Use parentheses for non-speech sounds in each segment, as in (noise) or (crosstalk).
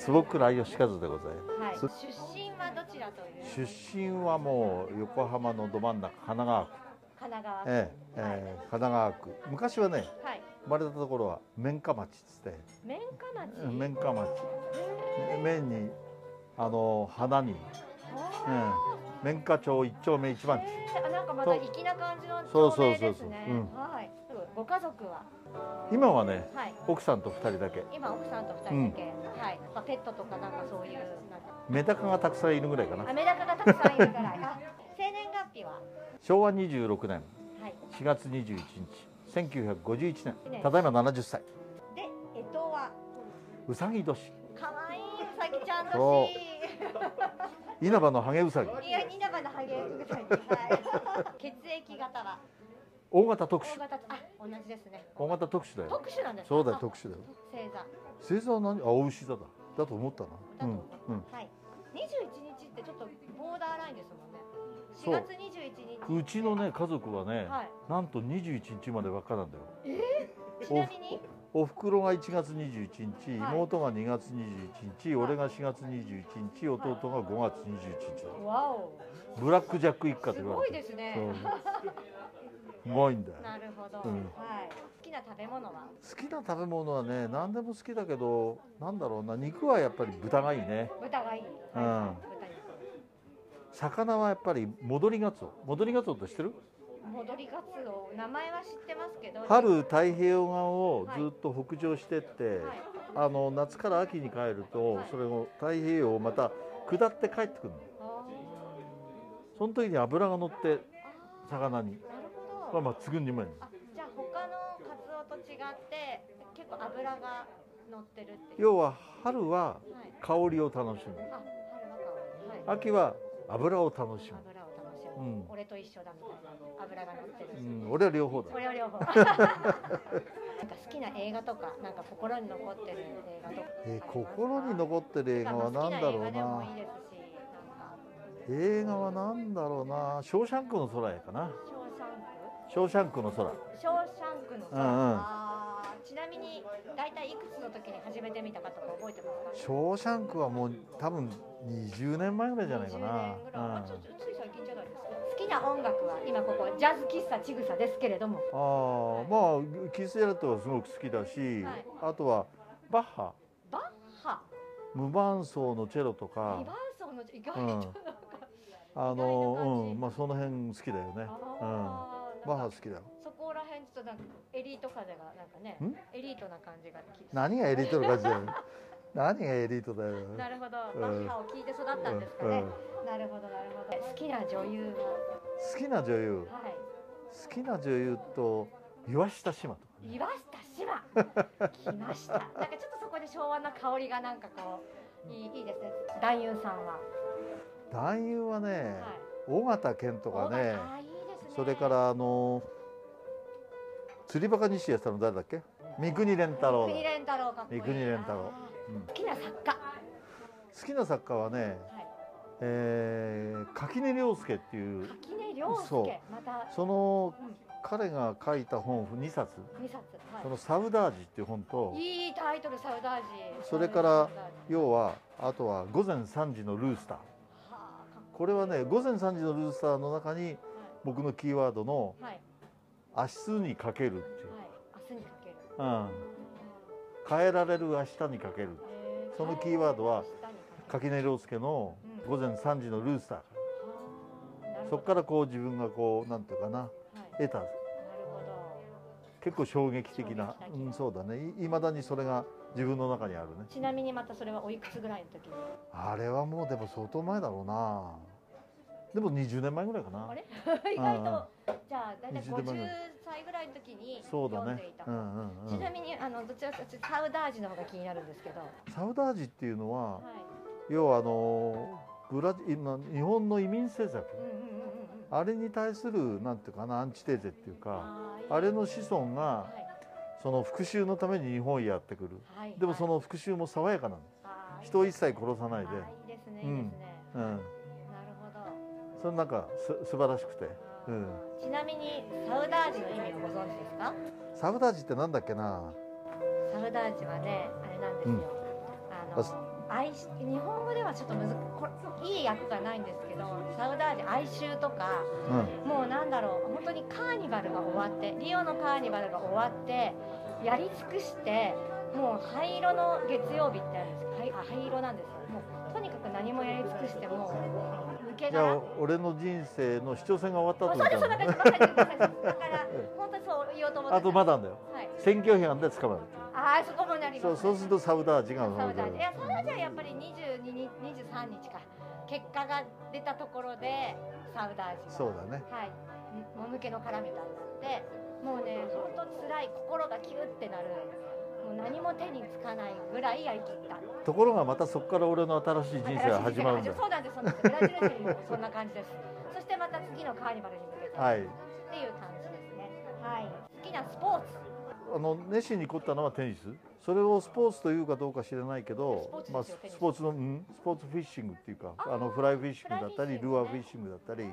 坪倉義和でございます、はい、出身はどちらという？出身はもう横浜のど真ん中神奈川区。神奈川ええええ神奈川区。昔はねはい。生まれたところは綿花町っつって。綿花町？うん綿花町。綿にあの花に、うん、綿花町一丁目一番地。えー、なんかまた粋な感じのそうそう町名ですね。そうそううん。はい。ご家族は？今はねはい。奥さんと二人だけ。今奥さんと二人だけ、はい。まあ、ペットとかなんかそういうメダカがたくさんいるぐらいかな。あメダカがたくさんいるぐらい。あ生年月日は？昭和26年。はい。4月21日。1951ね年。ただいま70歳。で干支は？うさぎ年。可愛いうさぎちゃんそ年稲葉のハゲウサギ。いや稲葉のハゲウサギ。はい。血液型は？大型特殊。大型あ同じですね。大型特殊だよ。特殊なんですか？そうだよあ特殊だよ。星座。星座は何？あお牛座だ。だと思ったな。うんだと思う、うん。はい。21日ってちょっとボーダーラインですもんね。そう。4月21日。うちのね家族はね、はい。なんと21日まで輪っかなんだよ。ちなみに？おふくろが1月21日、はい。妹が2月21日、俺が4月21日、弟が5月21日。だ、わお。ブラックジャック一家とすごい言われてですね。そうすごいんだよ。なるほど、うん。はい好きな食べ物は？好きな食べ物はね何でも好きだけどなんだろうな肉はやっぱり豚がいいね。豚がいい、うん。はいはい豚魚はやっぱり戻りがつお戻りがつおって知ってる？に戻りガツオ。名前は知ってますけど春太平洋側をずっと北上してって、はい。あの夏から秋に帰ると、はい。それを太平洋をまた下って帰ってくるの。あその時に脂が乗って魚にーなるほど、まあ抜群にうまじゃあ他のカツオと違って結構脂が乗ってるっていう。要は春ははい。香りを楽しむ。はい。秋は油を楽しむ、油を楽しむ、うん。俺と一緒だみたいな。油が乗ってる、うん、俺は両方だ。これを両方。(laughs) なんか好きな映画とかなんか心に残ってる映画とか。えー心に残ってる映画は何だろうな。映画は何だろうな「ショーシャンクの空」やかなショーシャンク「ショーシャンクの空」ショーシャンクの空、うんうん。あーちなみに大体いくつの時に初めて見たかとか覚えてますか？ショーシャンクはもう多分20年前ぐらいじゃないか20な年ぐらい、あちょちょつい最近じゃないですか。好きな音楽は今ここジャズ喫茶ちぐさですけれども。ああまあキース・ジャレットはすごく好きだし、はい。あとはバッハ。バッハ？無伴奏のチェロとリか。バー、ソの意外とうんなん。か、あのうん。まあその辺好きだよね、うん、あーバッハ好きだよ。そこら辺ちょっとなんかエリート風がなんかねん？エリートな感じがき何がエリートの感じだよ (laughs) 何がエリートだよ？なるほど、うん。バッハを聞いて育ったんですかね、うん。なるほどなるほど。好きな女優は？好きな女優？はい。好きな女優と岩下志麻とかね。岩下志麻来ました。なんかちょっとそこで昭和な香りがなんかこういいいいですね。男優さんは、男優はねはい。尾形健とかねそれからあの釣りバカ西やったの誰だっけ？三國連太郎だ。国連太郎かっこいい三國連太郎。あうん。ー好きな作家。好きな作家はね、はい。えー垣根涼介っていう垣根涼そう。介またそのうん。彼が書いた本2冊。二冊。その「はサウダージ」っていう本といいいタイトルサウダージ。それから要はあとは「午前3時のルースター。はあかっ」これはね「午前3時のルースター」の中に僕のキーワードのはい。はい「明日にかける」っていう、はい。明日にかける。うん、変えられる明日にかける。へそのキーワードは垣根涼介の「午前3時のルースター。はあなる」ほど。そこからこう自分がこうなんていうかなはい。得た。なるほ結構衝撃的な。うん、そうだね。いまだにそれが自分の中にあるね。どちなみにまたそれはおいくつぐらいの時に？あれはもうでも相当前だろうなでも20年前ぐらいかな。あれ？(laughs) 意外と。じゃあ大体20年前ぐ50らい。歳ぐらいの時にそうだ読んでいた、ねうんうんうちなんみにあのどちらかというとサウダージの方が気になるんですけど、はサウダージっていうのは、い、要はあのブラジ今日本の移民政策。うんうんうんうんうん。あれに対するなんていうかなアンチテーゼっていうかあれの子孫がはい。その復讐のために日本へやってくる。はい。でもそはい。の復讐も爽やかなのあー人を一切殺さないで。いいですねいうんいですね、うん。なるほどそれなんかす素晴らしくて。うん。ちなみにサウダージの意味をご存知ですか？サウダージってなんだっけな？サウダージはねあれなんですよ、うん。あの哀し日本語ではちょっとむずこれいい訳がないんですけどサウダージ哀愁とかうん。もうなんだろう本当にカーニバルが終わってリオのカーニバルが終わってやり尽くしてもう灰色の月曜日ってあるんです。灰あ灰色なんですよ。もうとにかく何もやり尽くしてもけじゃあ殻俺の人生の視聴線が終わった後そうですだから本当にそう言おうと思ってあとまだだよ。はい。選挙批判で捕まるああそこもなります、ね、そうそうするとサウダージがサウダージいやサウダージはやっぱり22日23日か。結果が出たところでサウダージがそうだね。はい。もぬけの殻みたいになってもうね本当辛い心がキュってなるもう何も手につかないぐらいやりきった。ところがまたそこから俺の新しい人生が始まるんだよ。そうなんですそうなんですブラジル人もそんな感じです。そしてまた次のカーニバルに向けて、はい。っていう感じですね。はい。好きなスポーツ。あの熱心に凝ったのはテニス？それをスポーツというかどうか知らないけどまあ、ススポーツの、うん、スポーツフィッシングっていうかあのフライフィッシングだったりルアーフィッシングだったり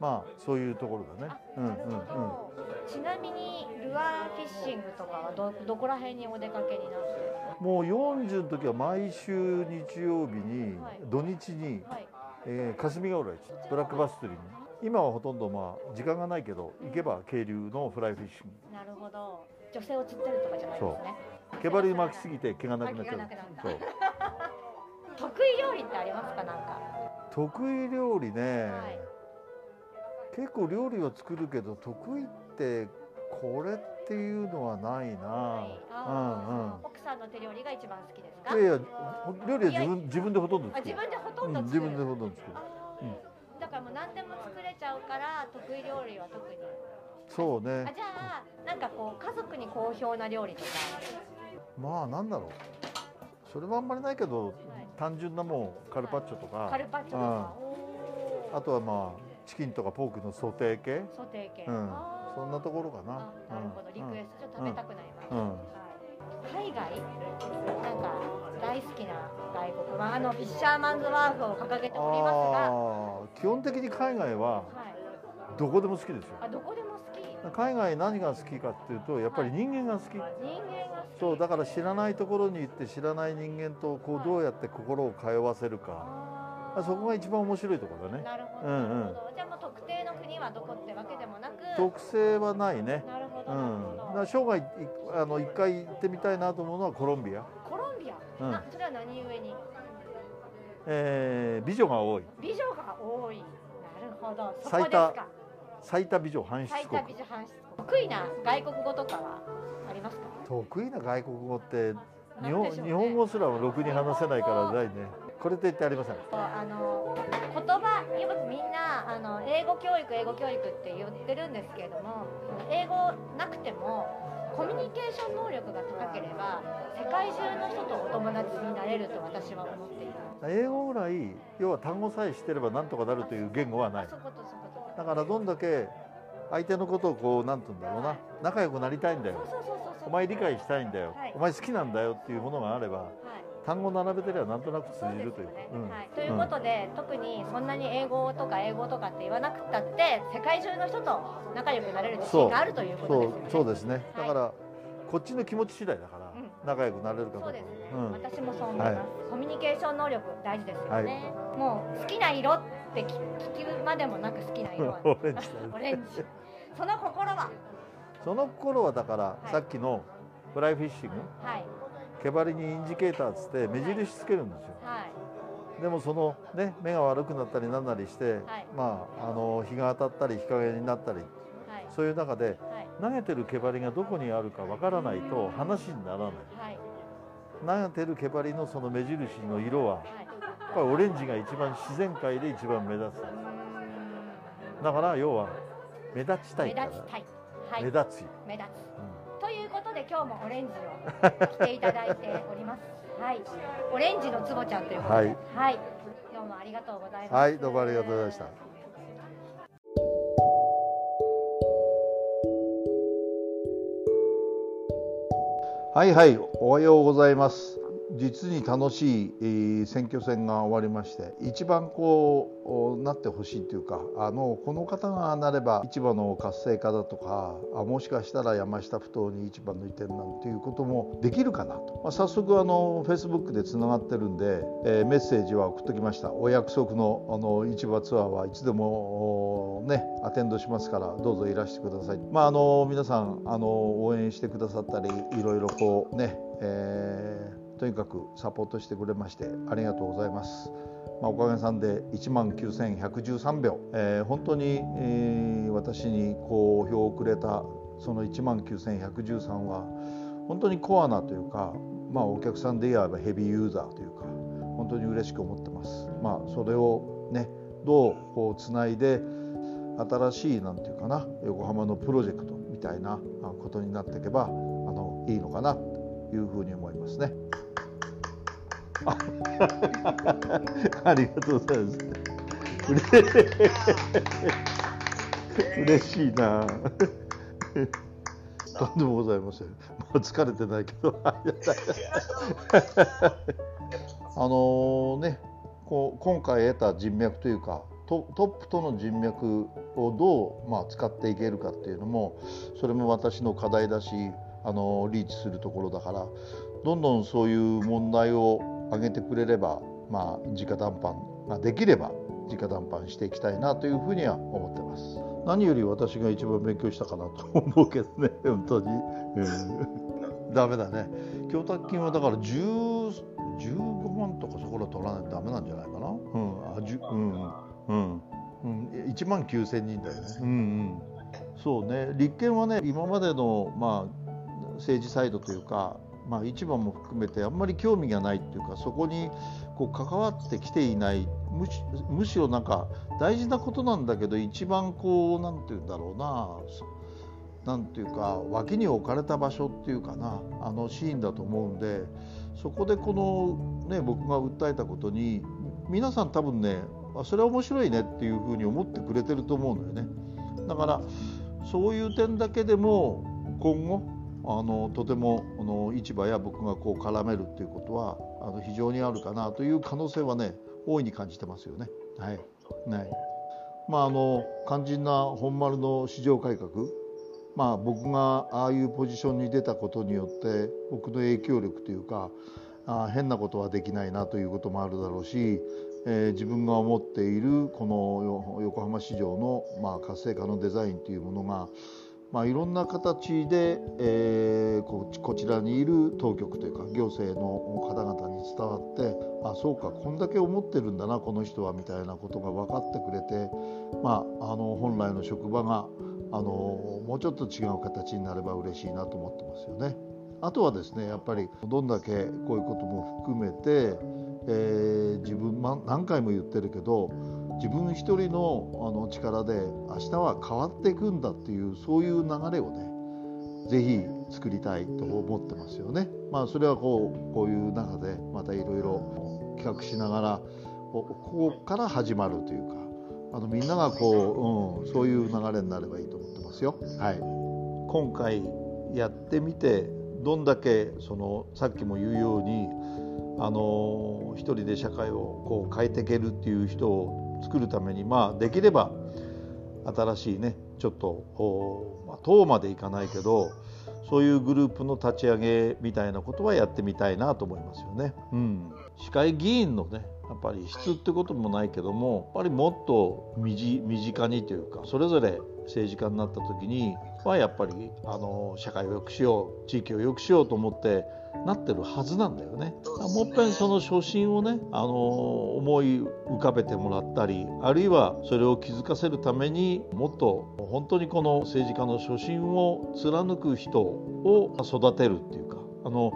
まあそういうところだね。あうんうんなるほど、ちなみにルアーフィッシングとかはどどこら辺にお出かけになってうんもう40の時は毎週日曜日に、はい。土日に、はい。えー霞ヶ浦市ブラックバス釣りに。今はほとんどまあ時間がないけど行けば渓流のフライフィッシンなるほど。女性を釣ってるとかじゃないですね。グ毛針巻きすぎて毛がなくなっちゃう。そう。(laughs) 得意料理ってありますか？なんか。得意料理ね、はい結構料理は作るけど得意ってこれっていうのはないな、はい。あー奥さんの手料理が一番好きですか？うんうんいやいや料理は自分自分でほとんど作る。分でほとうんんど作る、自分でほとんど作る。あー。だからもう何でも作れちゃうから得意料理は特に。そうね。あじゃあなんかこう家族に好評な料理とか。まあなんだろう。それはあんまりないけど、単純なもうカルパッチョとか、カルパッチョとか。あとはまあチキンとかポークのソテー系？ソテー系、うん。そんなところかな？あなるほど。リクエストちょっと食べたくなります、うん。はい、海外なんか大好きな外国、まあ、あのフィッシャーマンズワーフを掲げておりますが、基本的に海外ははい、どこでも好きですよ。あどこでも好き。海外何が好きかっていうとやっぱり人間が好き、人間がそうだから知らないところに行って知らない人間とこはい。うどうやって心を通わせるか、あそこが一番面白いところだね。ーなるほど、うんうん。じゃあもう特定の国はどこってわけでもなく。特性はないね。なるほど、うん。だ生涯いあの一回行ってみたいなと思うのはコロンビア、コロンビア、うん。なそれは何故に？えー美女が多い。美女が多い。なるほど。最多最多美女搬出国。最多美女搬出国。得意な外国語とかはありますか？得意な外国語って日本ね。日本語すらもろくに話せないからないねこれと言ってありませんあの言葉よくみんなあの英語教育英語教育って言ってるんですけれども英語なくてもコミュニケーション能力が高ければ世界中の人とお友達になれると私は思っている英語ぐらい要は単語さえ知ってればなんとかなるという言語はない。だからどんだけ相手のことをこうなんて言うんだろうな。仲良くなりたいんだよ。お前理解したいんだよ、はい。お前好きなんだよっていうものがあればはい単語並べてりゃなんとなく通じるというすよね、うん。はい、ということで、特にそんなに英語とか英語とかって言わなくたって世界中の人と仲良くなれる自信があるということそうですよね。そう。ですね。はいだから、こっちの気持ち次第だから、うん。仲良くなれるかどうか。そうですね、うん。私もそう思います、はい。コミュニケーション能力大事ですよね、もう好きな色って聞聞くまでもなく好きな色は。(laughs) オレンジオレンジ。その心は？その頃はだから、い。さっきのフライフィッシング？はい毛針にインジケーターっつって目印つけるんですよ。はい。でもそのね目が悪くなったりなんなりして、はい。まああの日が当たったり日陰になったりはい。そういう中ではい。投げてる毛針がどこにあるかわからないと話にならない。はい。投げてる毛針のその目印の色ははい。やっぱりオレンジが一番自然界で一番目立つ。だから要は目立ちた目い。から目立つよ、目立つ。うんということで今日もオレンジを着ていただいております。はい。オレンジのつぼちゃんということで。はい。はい、どうもありがとうございます。はいどうもありがとうございました。はいはいおはようございます実に楽しい選挙戦が終わりまして一番こうなってほしいというかあのこの方がなれば市場の活性化だとかあもしかしたら山下ふ頭に市場の移転なんていうこともできるかなと、まあ、早速あのフェイスブックでつながってるんで、えーメッセージは送ってきました。お約束のあの市場ツアーはいつでもねアテンドしますからどうぞいらしてください。まああの皆さんあの応援してくださったりいろいろこうね、えーとにかくサポートしてくれましてありがとうございます。まあ、おかげさんで1万9113票、えー本当に、えー私にこう票をくれたその1万9113は本当にコアなというか、まあ、お客さんで言えばヘビーユーザーというか本当に嬉しく思ってます。まあ、それをねどうこうつないで新しいなんていうかな横浜のプロジェクトみたいなことになっていけばあのいいのかなというふうに思いますね。あありがとうございます。うれ嬉しいな。とんでもございません。もう疲れてないけど。あのね、こう今回得た人脈というかトトップとの人脈をどう、まあ、使っていけるかっていうのもそれも私の課題だしあのリーチするところだからどんどんそういう問題を上げてくれれば、まあ、直談判ができれば直談判していきたいなというふうには思ってます。何より私が一番勉強したかなと思うけどね (laughs) 本当に、うん、(laughs) ダメだね。供託金はだから10 15万とかそこら取らないとダメなんじゃないかな。うん。あじゅうん。うん。うん。1万9000人だよね。うんうん。そうね。立憲はね今までのまあ政治サイドというかまあ市場も含めてあんまり興味がないっていうかそこにこう関わってきていないむしろなんか大事なことなんだけど一番こうなんて言うんだろうななんていうか脇に置かれた場所っていうかなあのシーンだと思うんでそこでこのね僕が訴えたことに皆さん多分ねあそれは面白いねっていうふうに思ってくれてると思うのよね。だからそういう点だけでも今後あのとてもあの市場や僕がこう絡めるっていうことはあの非常にあるかなという可能性はね大いに感じてますよね。はい、はい。まあ、あの肝心な本丸の市場改革。まあ、僕がああいうポジションに出たことによって僕の影響力というかあ変なことはできないなということもあるだろうし、えー自分が思っているこのよ横浜市場の、まあ、活性化のデザインというものが、まあ、いろんな形で、えーここちらにいる当局というか行政の方々に伝わってあそうかこんだけ思ってるんだなこの人はみたいなことが分かってくれて、まあ、あの本来の職場があのもうちょっと違う形になれば嬉しいなと思ってますよね。あとはですねやっぱりどんだけこういうことも含めて、えー自分、何回も言ってるけど自分一人のあの力で明日は変わっていくんだっていうそういう流れをねぜひ作りたいと思ってますよね。まあそれはこうこういう中でまたいろいろ企画しながらここから始まるというかあのみんながこう、うん、そういう流れになればいいと思ってますよ。はい、今回やってみてどんだけそのさっきも言うようにあの一人で社会をこう変えていけるっていう人を作るためにまあできれば新しいねちょっとまあ党までいかないけどそういうグループの立ち上げみたいなことはやってみたいなと思いますよね。うん、市会議員のねやっぱり質ってこともないけどもやっぱりもっと身近にというかそれぞれ政治家になった時にはやっぱりあの社会を良くしよう地域を良くしようと思ってなってるはずなんだよね。もっぺんその初心をねあの思い浮かべてもらったりあるいはそれを気づかせるためにもっと本当にこの政治家の初心を貫く人を育てるっていうかあの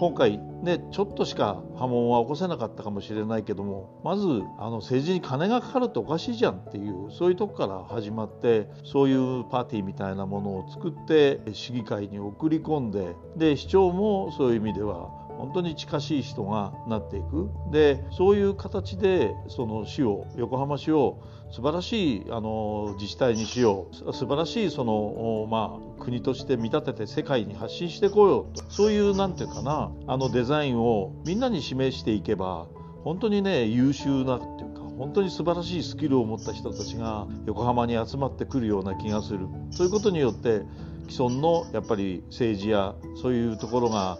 今回ねちょっとしか波紋は起こせなかったかもしれないけどもまずあの政治に金がかかるっておかしいじゃんっていうそういうとこから始まってそういうパーティーみたいなものを作って市議会に送り込んでで市長もそういう意味では本当に近しい人がなっていく。でそういう形でその市を横浜市を素晴らしいあの自治体にしよう。素晴らしいその、まあ、国として見立てて世界に発信してこようと。そういうなんていうかなあのデザインをみんなに示していけば本当にね優秀なっていうか本当に素晴らしいスキルを持った人たちが横浜に集まってくるような気がする。そういうことによって既存のやっぱり政治やそういうところが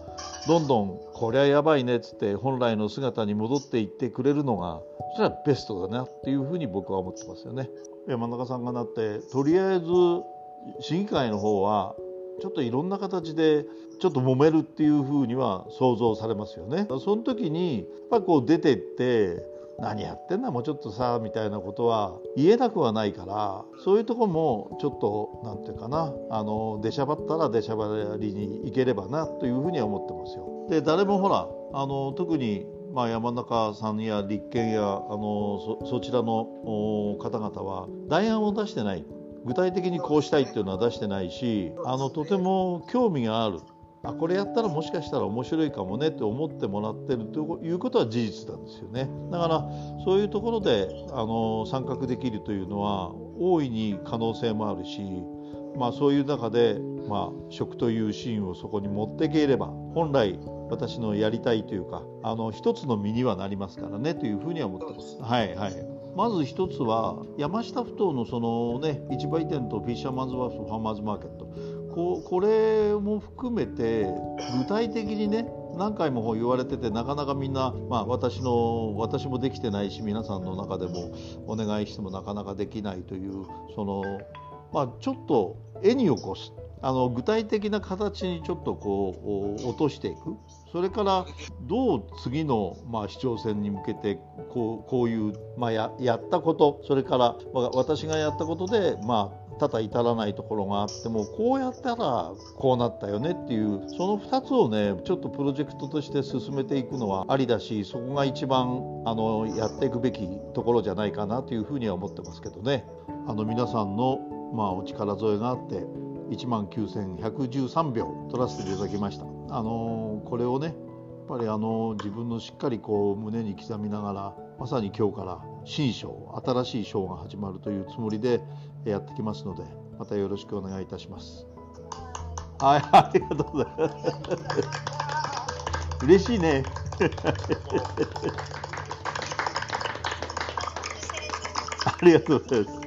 どんどんこりゃやばいねっつって本来の姿に戻っていってくれるのがそれはベストだなっていうふうに僕は思ってますよね。山中さんがなってとりあえず市議会の方はちょっといろんな形でちょっと揉めるっていうふうには想像されますよね。その時にやっぱこう出てって何やってんだもうちょっとさみたいなことは言えなくはないからそういうとこもちょっと何て言うかなあの出しゃばったら出しゃばりに行ければなというふうには思ってますよ。で誰もほらあの特にまあ、山中さんや立憲やあのそちらの方々は代案を出してない。具体的にこうしたいっていうのは出してないしあのとても興味がある。あこれやったらもしかしたら面白いかもねって思ってもらってるということは事実なんですよね。だからそういうところであの参画できるというのは大いに可能性もあるし、まあ、そういう中で、まあ、食というシーンをそこに持っていければ本来私のやりたいというかあの一つの身にはなりますからねというふうには思ってます。はいはいまず一つは山下ふ頭のそのね市売店とフィッシャーマンズワーフファーマーズマーケットここれも含めて具体的にね何回も言われててなかなかみんな、まあ、私の私もできてないし皆さんの中でもお願いしてもなかなかできないというその、まあ、ちょっと絵に起こす。あの具体的な形にちょっとこう落としていく。それからどう次の、まあ、市長選に向けてこうこういう、まあや、やったこと。それから、まあ、私がやったことで、まあ、多々至らないところがあってもこうやったらこうなったよねっていうその2つをねちょっとプロジェクトとして進めていくのはありだしそこが一番あのやっていくべきところじゃないかなというふうには思ってますけどね。あの皆さんの、まあ、お力添えがあって1万9113秒取らせていただきました。あのこれをねやっぱりあの自分のしっかりこう胸に刻みながらまさに今日から新章新しい章が始まるというつもりでやってきますのでまたよろしくお願いいたします。はい、(laughs) ありがとうございます。嬉しいね。(laughs) ありがとうございます。